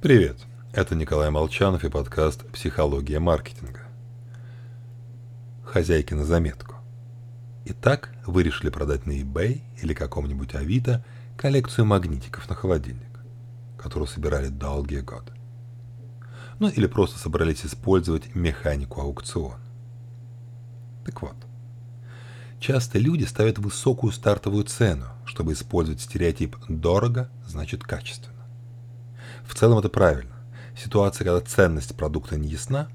Привет, это Николай Молчанов и подкаст «Психология маркетинга». Хозяйки на заметку. Итак, вы решили продать на eBay или каком-нибудь Авито коллекцию магнитиков на холодильник, которую собирали долгие годы. Ну или просто собрались использовать механику аукциона. Так вот, часто люди ставят высокую стартовую цену, чтобы использовать стереотип «дорого значит качественно». В целом это правильно. Ситуация, когда ценность продукта не ясна,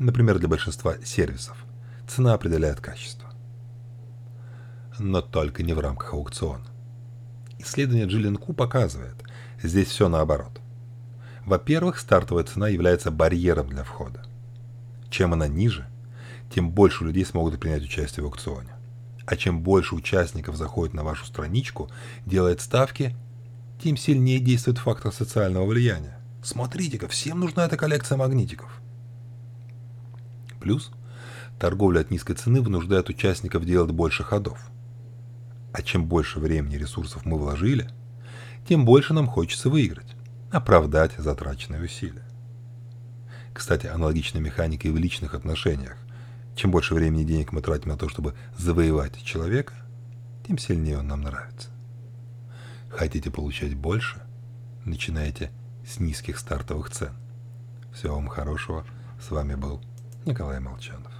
например, для большинства сервисов, цена определяет качество. Но только не в рамках аукциона. Исследование Джиллин Ку показывает, здесь все наоборот. Во-первых, стартовая цена является барьером для входа. Чем она ниже, тем больше людей смогут принять участие в аукционе. А чем больше участников заходит на вашу страничку, делает ставки, тем сильнее действует фактор социального влияния. Смотрите-ка, всем нужна эта коллекция магнитиков. Плюс, торговля от низкой цены вынуждает участников делать больше ходов. А чем больше времени и ресурсов мы вложили, тем больше нам хочется выиграть, оправдать затраченные усилия. Кстати, аналогичная механика и в личных отношениях. Чем больше времени и денег мы тратим на то, чтобы завоевать человека, тем сильнее он нам нравится. Хотите получать больше? Начинайте с низких стартовых цен. Всего вам хорошего. С вами был Николай Молчанов.